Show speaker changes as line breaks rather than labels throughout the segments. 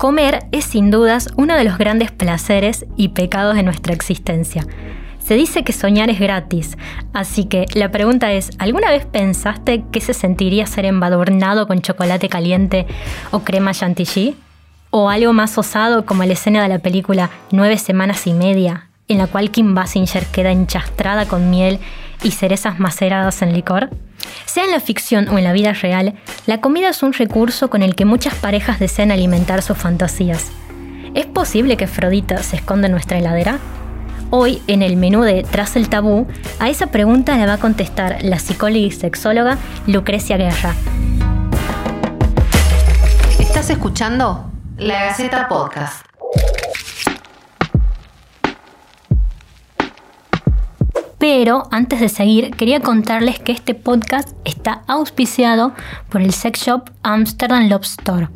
Comer es sin dudas uno de los grandes placeres y pecados de nuestra existencia. Se dice que soñar es gratis, así que la pregunta es, ¿alguna vez pensaste que se sentiría ser embadurnado con chocolate caliente o crema chantilly? ¿O algo más osado como la escena de la película Nueve Semanas y Media, en la cual Kim Basinger queda enchastrada con miel y cerezas maceradas en licor? Sea en la ficción o en la vida real, la comida es un recurso con el que muchas parejas desean alimentar sus fantasías. ¿Es posible que Afrodita se esconda en nuestra heladera? Hoy, en el menú de Tras el Tabú, a esa pregunta la va a contestar la psicóloga y sexóloga Lucrecia Guerra.
¿Estás escuchando? La Gaceta Podcast.
Pero antes de seguir, quería contarles que este podcast está auspiciado por el sex shop Amsterdam Love Store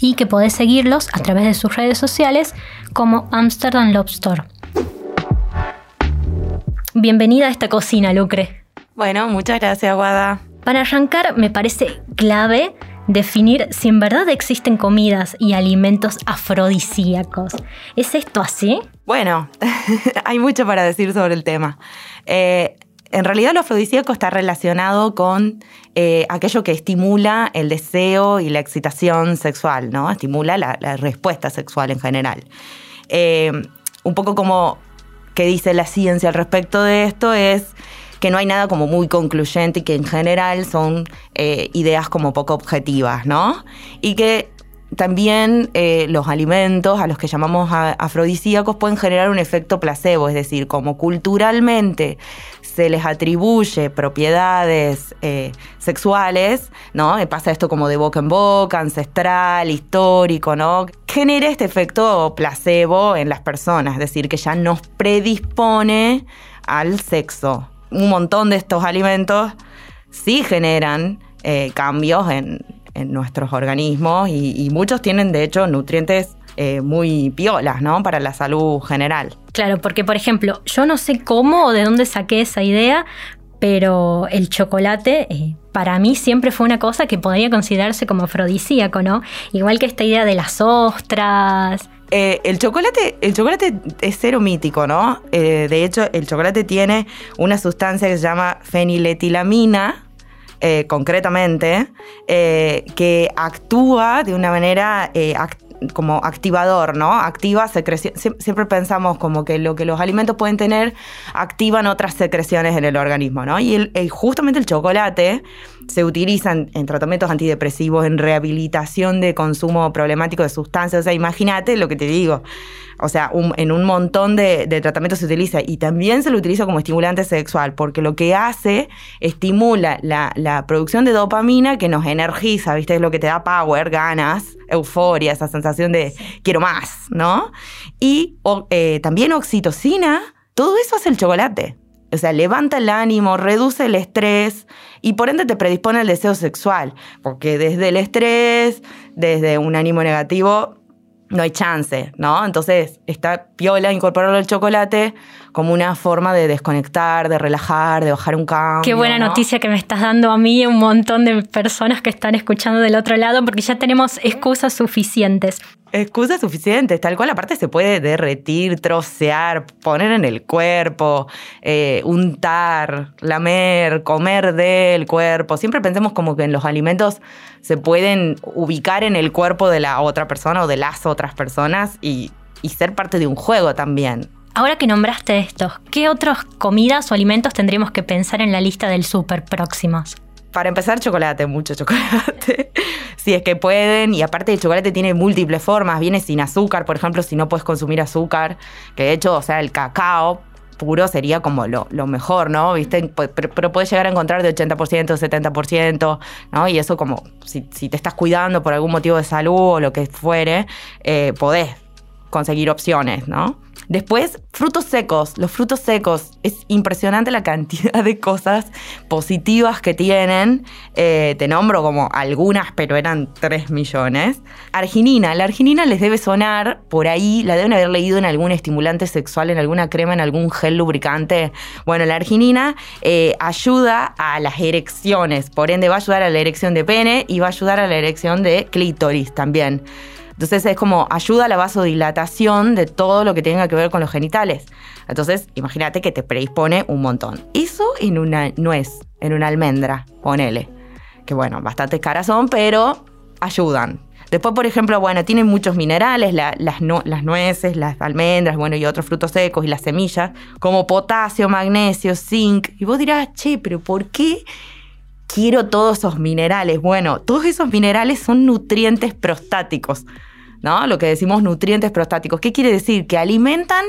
y que podés seguirlos a través de sus redes sociales como Amsterdam Love Store. Bienvenida a esta cocina, Lucre.
Bueno, muchas gracias, Guada.
Para arrancar, me parece clave definir si en verdad existen comidas y alimentos afrodisíacos. ¿Es esto así?
Bueno, hay mucho para decir sobre el tema. Eh, en realidad lo afrodisíaco está relacionado con eh, aquello que estimula el deseo y la excitación sexual, ¿no? Estimula la, respuesta sexual en general. Eh, un poco como que dice la ciencia al respecto de esto es que no hay nada como muy concluyente y que en general son ideas como poco objetivas, ¿no? Y que también eh, los alimentos a los que llamamos afrodisíacos pueden generar un efecto placebo, es decir, como culturalmente se les atribuye propiedades eh, sexuales, ¿no? Eh, pasa esto como de boca en boca, ancestral, histórico, ¿no? Genera este efecto placebo en las personas, es decir, que ya nos predispone al sexo. Un montón de estos alimentos sí generan cambios en, en nuestros organismos y, muchos tienen de hecho nutrientes eh, muy piolas, ¿no? Para la salud general.
Claro, porque por ejemplo, yo no sé cómo o de dónde saqué esa idea, pero el chocolate eh, para mí siempre fue una cosa que podría considerarse como afrodisíaco, ¿no? Igual que esta idea de las ostras.
Eh, el, chocolate, el chocolate es cero mítico, ¿no? de hecho, el chocolate tiene una sustancia que se llama feniletilamina, eh, concretamente, eh, que actúa de una manera eh, como activador, ¿no? Activa secreción. Siempre pensamos como que lo que los alimentos pueden tener activan otras secreciones en el organismo, ¿no? Y justamente el chocolate se utiliza en, tratamientos antidepresivos, en rehabilitación de consumo problemático de sustancias. O sea, imagínate lo que te digo. O sea, en un montón de, tratamientos se utiliza y también se lo utiliza como estimulante sexual, porque lo que hace estimula la, producción de dopamina que nos energiza, ¿viste? Es lo que te da power, ganas, euforia, esa sensación de quiero más, ¿no? Y eh, también oxitocina, todo eso hace el chocolate. O sea, levanta el ánimo, reduce el estrés y por ende te predispone al deseo sexual, porque desde el estrés, desde un ánimo negativo, no hay chance, ¿no? Entonces está piola incorporarlo al chocolate como una forma de desconectar, de relajar, de bajar un cambio.
Qué buena noticia que me estás dando a mí y un montón de personas que están escuchando del otro lado, porque ya tenemos excusas suficientes.
Excusas suficientes, tal cual aparte se puede derretir, trocear, poner en el cuerpo, eh, untar, lamer, comer del cuerpo. Siempre pensemos como que en los alimentos se pueden ubicar en el cuerpo de la otra persona o de las otras personas y, y ser parte de un juego también.
Ahora que nombraste estos, ¿qué otras comidas o alimentos tendríamos que pensar en la lista del súper próximos?
Para empezar, chocolate, mucho chocolate. si es que pueden. Y aparte, el chocolate tiene múltiples formas. Viene sin azúcar, por ejemplo, si no puedes consumir azúcar. Que de hecho, o sea, el cacao puro sería como lo, mejor, ¿no? ¿Viste? Pero, puedes llegar a encontrar de 80%, 70%, ¿no? Y eso como, si, te estás cuidando por algún motivo de salud o lo que fuere, eh, podés conseguir opciones, ¿no? Después, frutos secos. Los frutos secos, es impresionante la cantidad de cosas positivas que tienen. Eh, te nombro como algunas, pero eran 3 millones. Arginina. La arginina les debe sonar por ahí, la deben haber leído en algún estimulante sexual, en alguna crema, en algún gel lubricante. Bueno, la arginina eh, ayuda a las erecciones, por ende va a ayudar a la erección de pene y va a ayudar a la erección de clítoris también Entonces es como ayuda a la vasodilatación de todo lo que tenga que ver con los genitales. Entonces, imagínate que te predispone un montón. Eso en una nuez, en una almendra, ponele. Que bueno, bastante caras son, pero ayudan. Después, por ejemplo, bueno, tienen muchos minerales, las, las nueces, las almendras, bueno, y otros frutos secos y las semillas, como potasio, magnesio, zinc. Y vos dirás, che, pero ¿por qué quiero todos esos minerales? Bueno, todos esos minerales son nutrientes prostáticos. ¿No? Lo que decimos nutrientes prostáticos. ¿Qué quiere decir? Que alimentan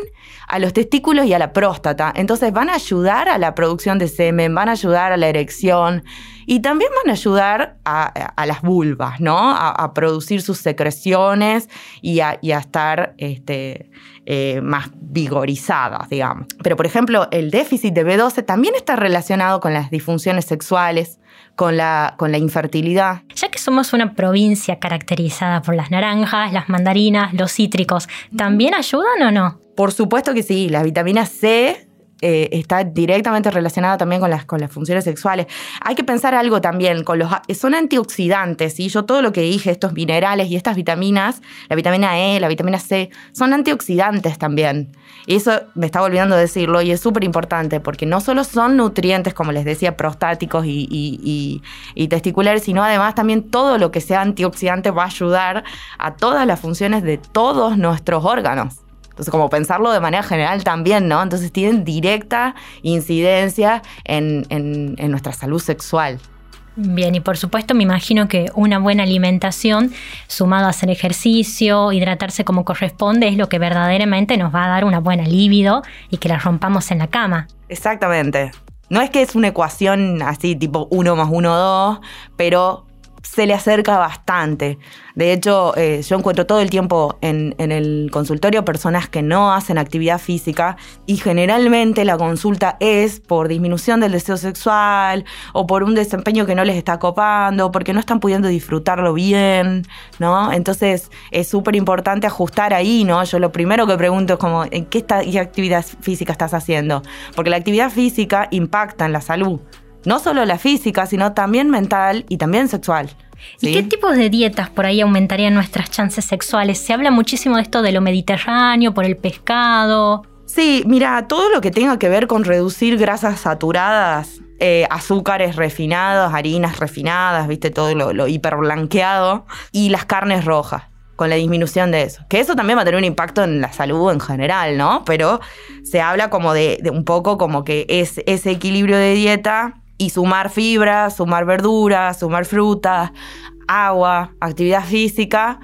a los testículos y a la próstata. Entonces van a ayudar a la producción de semen, van a ayudar a la erección y también van a ayudar a, las vulvas, ¿no? A, producir sus secreciones y a, estar este, eh, más vigorizadas, digamos. Pero, por ejemplo, el déficit de B12 también está relacionado con las disfunciones sexuales, con la, con la infertilidad.
Ya que somos una provincia caracterizada por las naranjas, las mandarinas, los cítricos, ¿también ayudan o no?
Por supuesto que sí, la vitamina C eh, está directamente relacionada también con las, con las funciones sexuales. Hay que pensar algo también, con los, son antioxidantes, y yo todo lo que dije, estos minerales y estas vitaminas, la vitamina E, la vitamina C, son antioxidantes también. Y eso me estaba olvidando decirlo y es súper importante porque no solo son nutrientes, como les decía, prostáticos y, y testiculares, sino además también todo lo que sea antioxidante va a ayudar a todas las funciones de todos nuestros órganos. Entonces, como pensarlo de manera general también, ¿no? Entonces tienen directa incidencia en, nuestra salud sexual.
Bien, y por supuesto me imagino que una buena alimentación, sumado a hacer ejercicio, hidratarse como corresponde, es lo que verdaderamente nos va a dar una buena libido y que la rompamos en la cama.
Exactamente. No es que es una ecuación así tipo 1 más 1, 2, pero se le acerca bastante. De hecho, eh, yo encuentro todo el tiempo en, el consultorio personas que no hacen actividad física y generalmente la consulta es por disminución del deseo sexual o por un desempeño que no les está copando, porque no están pudiendo disfrutarlo bien, ¿no? Entonces es súper importante ajustar ahí, ¿no? Yo lo primero que pregunto es como, ¿en qué, qué actividad física estás haciendo? Porque la actividad física impacta en la salud no solo la física, sino también mental y también sexual.
¿Y qué tipos de dietas por ahí aumentarían nuestras chances sexuales? Se habla muchísimo de esto de lo mediterráneo, por el pescado.
Sí, mira, todo lo que tenga que ver con reducir grasas saturadas, eh, azúcares refinados, harinas refinadas, viste, todo lo, lo hiperblanqueado, y las carnes rojas con la disminución de eso. Que eso también va a tener un impacto en la salud en general, ¿no? Pero se habla como de, de un poco como que es ese equilibrio de dieta y sumar fibras, sumar verduras, sumar frutas, agua, actividad física,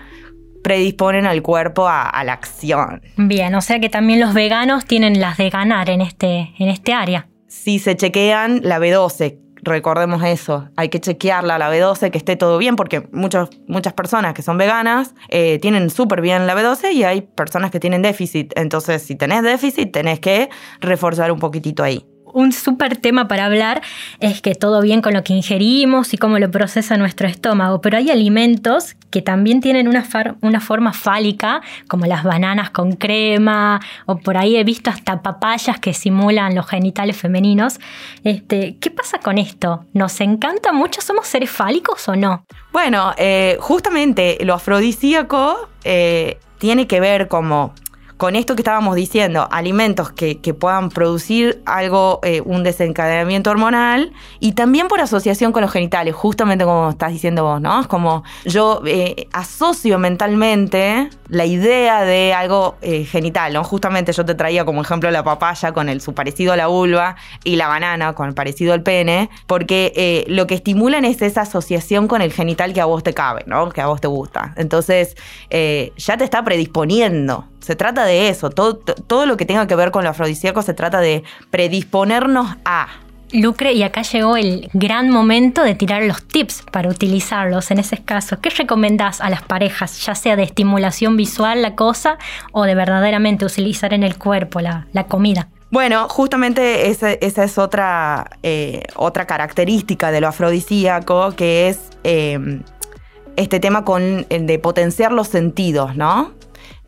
predisponen al cuerpo a, la acción.
Bien, o sea que también los veganos tienen las de ganar en este, en este área.
Si se chequean la B12, recordemos eso, hay que chequearla la B12, que esté todo bien, porque muchas muchas personas que son veganas eh, tienen súper bien la B12 y hay personas que tienen déficit. Entonces, si tenés déficit, tenés que reforzar un poquitito ahí
un súper tema para hablar es que todo bien con lo que ingerimos y cómo lo procesa nuestro estómago, pero hay alimentos que también tienen una, forma fálica, como las bananas con crema, o por ahí he visto hasta papayas que simulan los genitales femeninos. Este, ¿Qué pasa con esto? ¿Nos encanta mucho? ¿Somos seres fálicos o no?
Bueno, eh, justamente lo afrodisíaco eh, tiene que ver como con esto que estábamos diciendo, alimentos que, puedan producir algo, eh, un desencadenamiento hormonal y también por asociación con los genitales, justamente como estás diciendo vos, ¿no? Es como yo eh, asocio mentalmente la idea de algo eh, genital, ¿no? Justamente yo te traía como ejemplo la papaya con el, su parecido a la vulva y la banana con el parecido al pene, porque lo que estimulan es esa asociación con el genital que a vos te cabe, ¿no? Que a vos te gusta. Entonces, ya te está predisponiendo. Se trata de eso. Todo, todo lo que tenga que ver con lo afrodisíaco se trata de predisponernos a.
Lucre, y acá llegó el gran momento de tirar los tips para utilizarlos en ese caso. ¿Qué recomendás a las parejas, ya sea de estimulación visual la cosa o de verdaderamente utilizar en el cuerpo la, comida?
Bueno, justamente esa, es otra, eh, otra característica de lo afrodisíaco, que es eh, este tema con, de potenciar los sentidos, ¿no?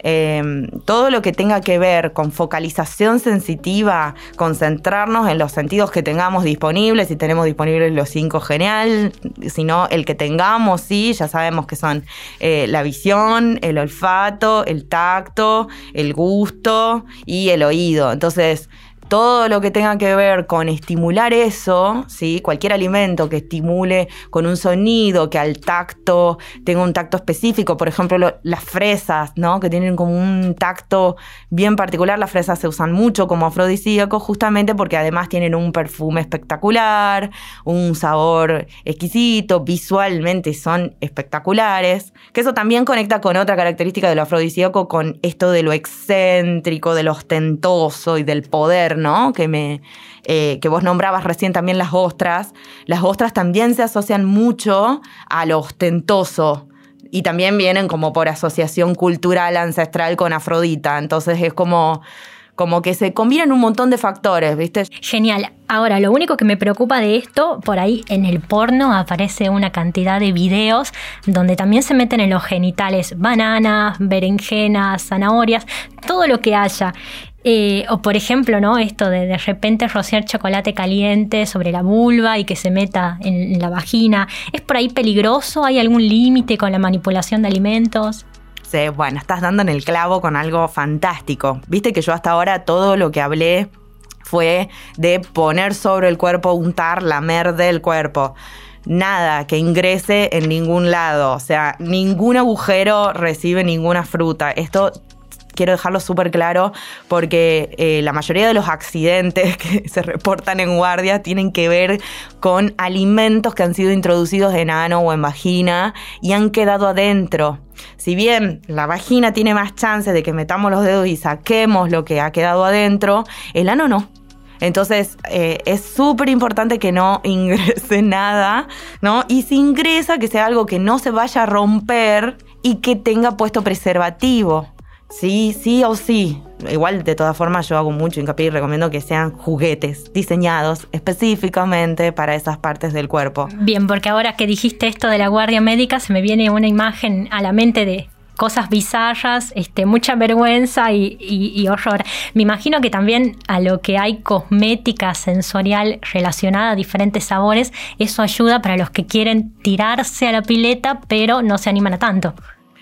Em, todo lo que tenga que ver con focalización sensitiva, concentrarnos en los sentidos que tengamos disponibles, si tenemos disponibles los cinco, genial, si no, el que tengamos, sí, ya sabemos que son eh, la visión, el olfato, el tacto, el gusto y el oído. Entonces, todo lo que tenga que ver con estimular eso, ¿sí? cualquier alimento que estimule con un sonido, que al tacto tenga un tacto específico, por ejemplo las fresas, ¿no? que tienen como un tacto bien particular, las fresas se usan mucho como afrodisíaco justamente porque además tienen un perfume espectacular, un sabor exquisito, visualmente son espectaculares, que eso también conecta con otra característica del afrodisíaco, con esto de lo excéntrico, de lo ostentoso y del poder que, me, eh, que vos nombrabas recién también las ostras. Las ostras también se asocian mucho a lo ostentoso y también vienen como por asociación cultural ancestral con Afrodita. Entonces es como como que se combinan un montón de factores, ¿viste?
Genial. Ahora, lo único que me preocupa de esto, por ahí en el porno aparece una cantidad de videos donde también se meten en los genitales bananas, berenjenas, zanahorias, todo lo que haya. Eh, o por ejemplo, ¿no? Esto de de repente rociar chocolate caliente sobre la vulva y que se meta en, la vagina. ¿Es por ahí peligroso? ¿Hay algún límite con la manipulación de alimentos?
Bueno, estás dando en el clavo con algo fantástico. Viste que yo hasta ahora todo lo que hablé fue de poner sobre el cuerpo, untar, lamer del cuerpo nada que ingrese en ningún lado, o sea, ningún agujero recibe ninguna fruta. Esto quiero dejarlo súper claro porque eh, la mayoría de los accidentes que se reportan en guardia tienen que ver con alimentos que han sido introducidos en ano o en vagina y han quedado adentro. Si bien la vagina tiene más chances de que metamos los dedos y saquemos lo que ha quedado adentro, el ano no. Entonces eh, es súper importante que no ingrese nada, ¿no? Y si ingresa, que sea algo que no se vaya a romper y que tenga puesto preservativo. Sí, sí o sí. Igual, de todas formas, yo hago mucho hincapié y recomiendo que sean juguetes diseñados específicamente para esas partes del cuerpo.
Bien, porque ahora que dijiste esto de la guardia médica, se me viene una imagen a la mente de cosas bizarras, este, mucha vergüenza y, y, horror. Me imagino que también a lo que hay cosmética sensorial relacionada a diferentes sabores, eso ayuda para los que quieren tirarse a la pileta, pero no se animan a tanto.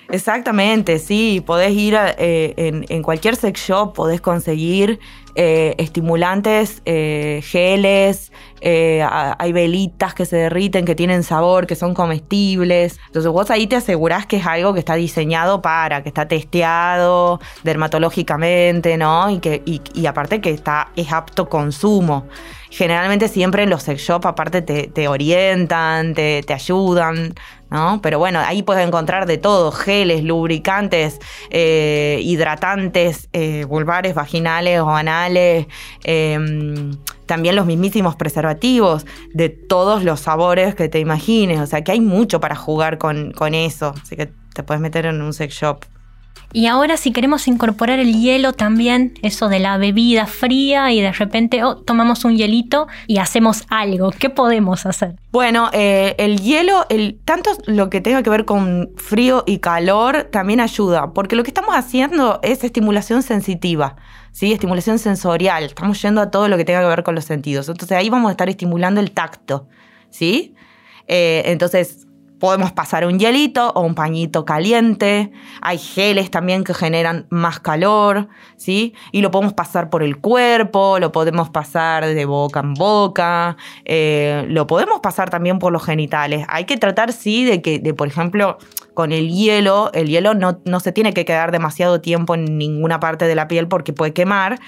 Exactamente, sí, podés ir eh, en, cualquier sex shop, podés conseguir eh, estimulantes, eh, geles, hay velitas que se derriten, que tienen sabor, que son comestibles. Entonces vos ahí te asegurás que es algo que está diseñado para, que está testeado dermatológicamente, ¿no? Y que y, aparte que está es apto consumo generalmente siempre los sex shop aparte te, orientan, te, te, ayudan, ¿no? Pero bueno, ahí puedes encontrar de todo, geles, lubricantes, eh, hidratantes, eh, vulvares, vaginales o anales, em, también los mismísimos preservativos de todos los sabores que te imagines, o sea que hay mucho para jugar con, con eso, así que te puedes meter en un sex shop.
Y ahora si queremos incorporar el hielo también, eso de la bebida fría y de repente oh, tomamos un hielito y hacemos algo, ¿qué podemos hacer?
Bueno, eh, el hielo, el, tanto lo que tenga que ver con frío y calor también ayuda, porque lo que estamos haciendo es estimulación sensitiva. ¿sí? Estimulación sensorial. Estamos yendo a todo lo que tenga que ver con los sentidos. Entonces ahí vamos a estar estimulando el tacto, ¿sí? Eh, entonces, Podemos pasar un hielito o un pañito caliente. Hay geles también que generan más calor, ¿sí? Y lo podemos pasar por el cuerpo, lo podemos pasar de boca en boca, eh, lo podemos pasar también por los genitales. Hay que tratar, sí, de que, por ejemplo, con el hielo, el hielo no, no se tiene que quedar demasiado tiempo en ninguna parte de la piel porque puede quemar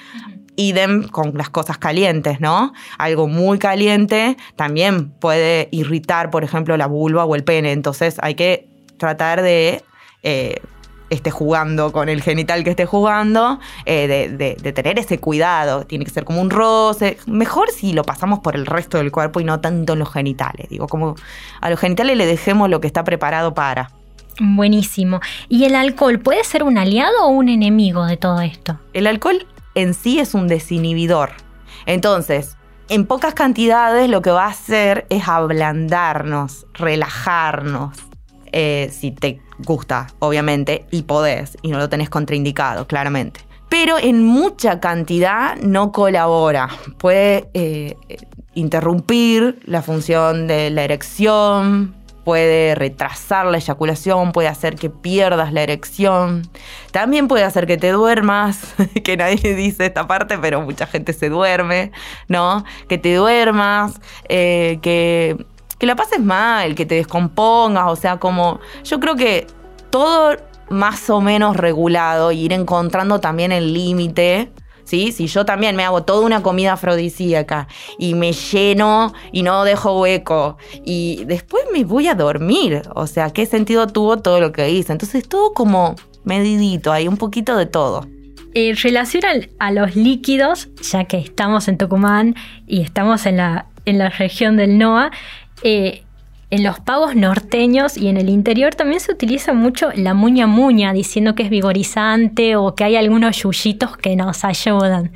idem con las cosas calientes, ¿no? Algo muy caliente también puede irritar, por ejemplo, la vulva o el pene. Entonces hay que tratar de... Eh, esté jugando con el genital que esté jugando, eh, de, tener ese cuidado. Tiene que ser como un roce. Mejor si lo pasamos por el resto del cuerpo y no tanto en los genitales. Digo, como a los genitales le dejemos lo que está preparado para.
Buenísimo. ¿Y el alcohol puede ser un aliado o un enemigo de todo esto?
El alcohol en sí es un desinhibidor. Entonces, en pocas cantidades lo que va a hacer es ablandarnos, relajarnos. eh, si te gusta, obviamente, y podés, y no lo tenés contraindicado, claramente. Pero en mucha cantidad no colabora. Puede eh, interrumpir la función de la erección, puede retrasar la eyaculación, puede hacer que pierdas la erección, también puede hacer que te duermas, que nadie dice esta parte, pero mucha gente se duerme, ¿no? Que te duermas, eh, que, que la pases mal, que te descompongas, o sea, como yo creo que todo más o menos regulado, ir encontrando también el límite si yo también me hago toda una comida afrodisíaca y me lleno y no dejo hueco y después me voy a dormir, o sea, ¿qué sentido tuvo todo lo que hice? Entonces todo como medidito, hay un poquito de todo.
En relación a los líquidos, ya que estamos en Tucumán y estamos en la, en la región del NOA, eh, en los pagos norteños y en el interior también se utiliza mucho la muña muña, diciendo que es vigorizante o que hay algunos yuyitos que nos ayudan.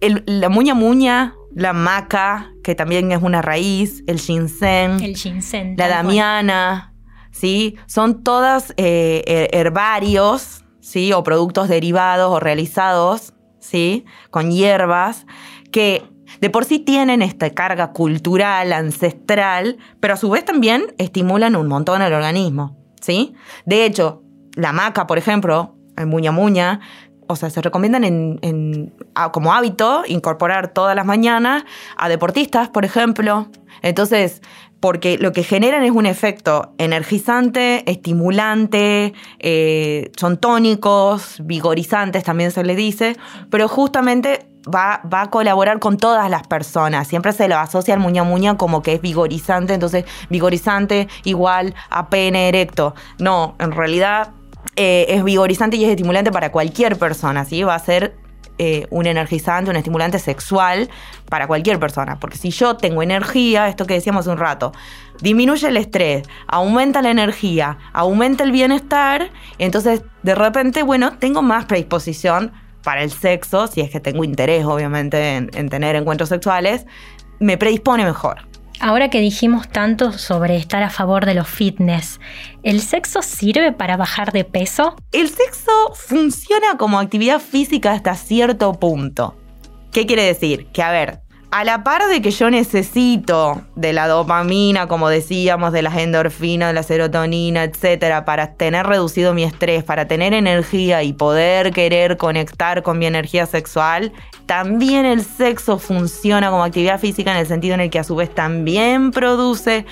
la muña muña, la maca, que también es una raíz, el ginseng,
el ginseng
la damiana, ¿sí? Son todas eh, herbarios, ¿sí? O productos derivados o realizados, ¿sí? Con hierbas que de por sí tienen esta carga cultural, ancestral, pero a su vez también estimulan un montón el organismo, ¿sí? De hecho, la maca, por ejemplo, el muña muña, o sea, se recomiendan en, como hábito incorporar todas las mañanas a deportistas, por ejemplo. Entonces, porque lo que generan es un efecto energizante, estimulante, eh, son tónicos, vigorizantes también se le dice, pero justamente va, a colaborar con todas las personas. Siempre se lo asocia al muña muña como que es vigorizante, entonces vigorizante igual a pene erecto. No, en realidad eh, es vigorizante y es estimulante para cualquier persona, ¿sí? Va a ser eh, un energizante, un estimulante sexual para cualquier persona. Porque si yo tengo energía, esto que decíamos un rato, disminuye el estrés, aumenta la energía, aumenta el bienestar, entonces de repente, bueno, tengo más predisposición para el sexo, si es que tengo interés obviamente en, tener encuentros sexuales, me predispone mejor.
Ahora que dijimos tanto sobre estar a favor de los fitness, ¿el sexo sirve para bajar de peso?
El sexo funciona como actividad física hasta cierto punto. ¿Qué quiere decir? Que, a ver, a la par de que yo necesito de la dopamina, como decíamos, de las endorfinas, de la serotonina, etcétera, para tener reducido mi estrés, para tener energía y poder querer conectar con mi energía sexual, también el sexo funciona como actividad física en el sentido en el que a su vez también produce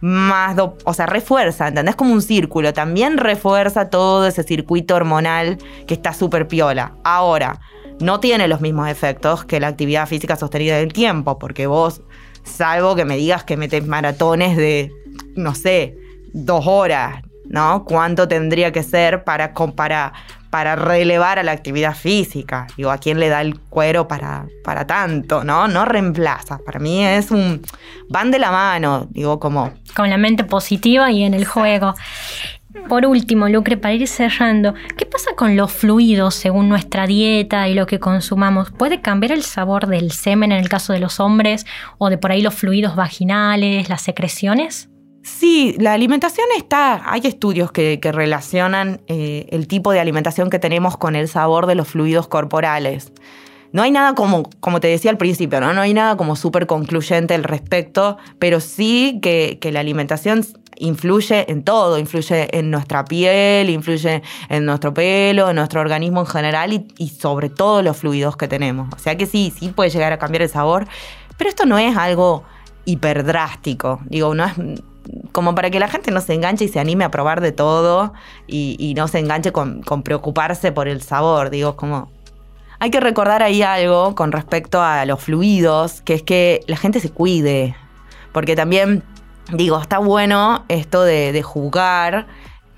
más, o sea, refuerza, ¿entendés? Como un círculo, también refuerza todo ese circuito hormonal que está súper piola. Ahora, no tiene los mismos efectos que la actividad física sostenida en el tiempo, porque vos, salvo que me digas que metes maratones de, no sé, dos horas, ¿no? ¿Cuánto tendría que ser para, para, para relevar a la actividad física? Digo, ¿a quién le da el cuero para, para tanto, no? No reemplaza. Para mí es un... van de la mano, digo, como...
Con la mente positiva y en el juego. Por último, Lucre, para ir cerrando, ¿qué pasa con los fluidos según nuestra dieta y lo que consumamos? ¿Puede cambiar el sabor del semen en el caso de los hombres o de por ahí los fluidos vaginales, las secreciones?
Sí, la alimentación está, hay estudios que, relacionan eh, el tipo de alimentación que tenemos con el sabor de los fluidos corporales. No hay nada como, como te decía al principio, ¿no? No hay nada como súper concluyente al respecto, pero sí que, la alimentación influye en todo, influye en nuestra piel, influye en nuestro pelo, en nuestro organismo en general y, sobre todo los fluidos que tenemos. O sea que sí, sí puede llegar a cambiar el sabor, pero esto no es algo hiperdrástico, digo, no es como para que la gente no se enganche y se anime a probar de todo y, no se enganche con, preocuparse por el sabor, digo, como... Hay que recordar ahí algo con respecto a los fluidos, que es que la gente se cuide, porque también digo, está bueno esto de, de jugar,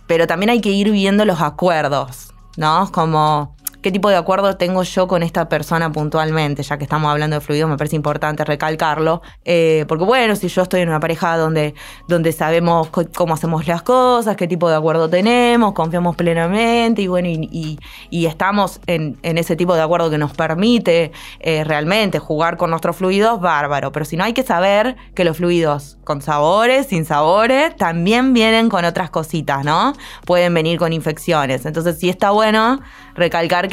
pero también hay que ir viendo los acuerdos, ¿no? Como qué tipo de acuerdo tengo yo con esta persona puntualmente, ya que estamos hablando de fluidos, me parece importante recalcarlo, eh, porque bueno, si yo estoy en una pareja donde, donde sabemos cómo hacemos las cosas, qué tipo de acuerdo tenemos, confiamos plenamente y bueno, y, estamos en, ese tipo de acuerdo que nos permite eh, realmente jugar con nuestros fluidos, bárbaro, pero si no hay que saber que los fluidos con sabores, sin sabores, también vienen con otras cositas, ¿no? Pueden venir con infecciones, entonces sí está bueno recalcar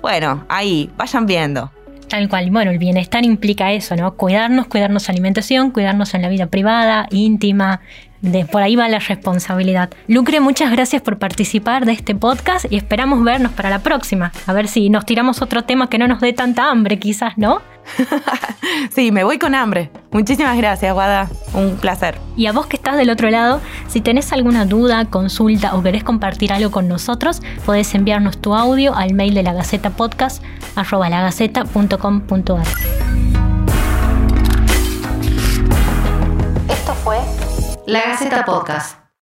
bueno, ahí, vayan viendo.
Tal cual. Bueno, el bienestar implica eso, ¿no? Cuidarnos, cuidarnos alimentación, cuidarnos en la vida privada, íntima. De, por ahí va la responsabilidad. Lucre, muchas gracias por participar de este podcast y esperamos vernos para la próxima. A ver si nos tiramos otro tema que no nos dé tanta hambre, quizás, ¿no?
sí, me voy con hambre. Muchísimas gracias, Guada. Un placer.
Y a vos que estás del otro lado, si tenés alguna duda, consulta o querés compartir algo con nosotros, podés enviarnos tu audio al mail de la Gaceta Podcast arroba lagaceta.com.ar.
Esto fue La Gaceta Podcast.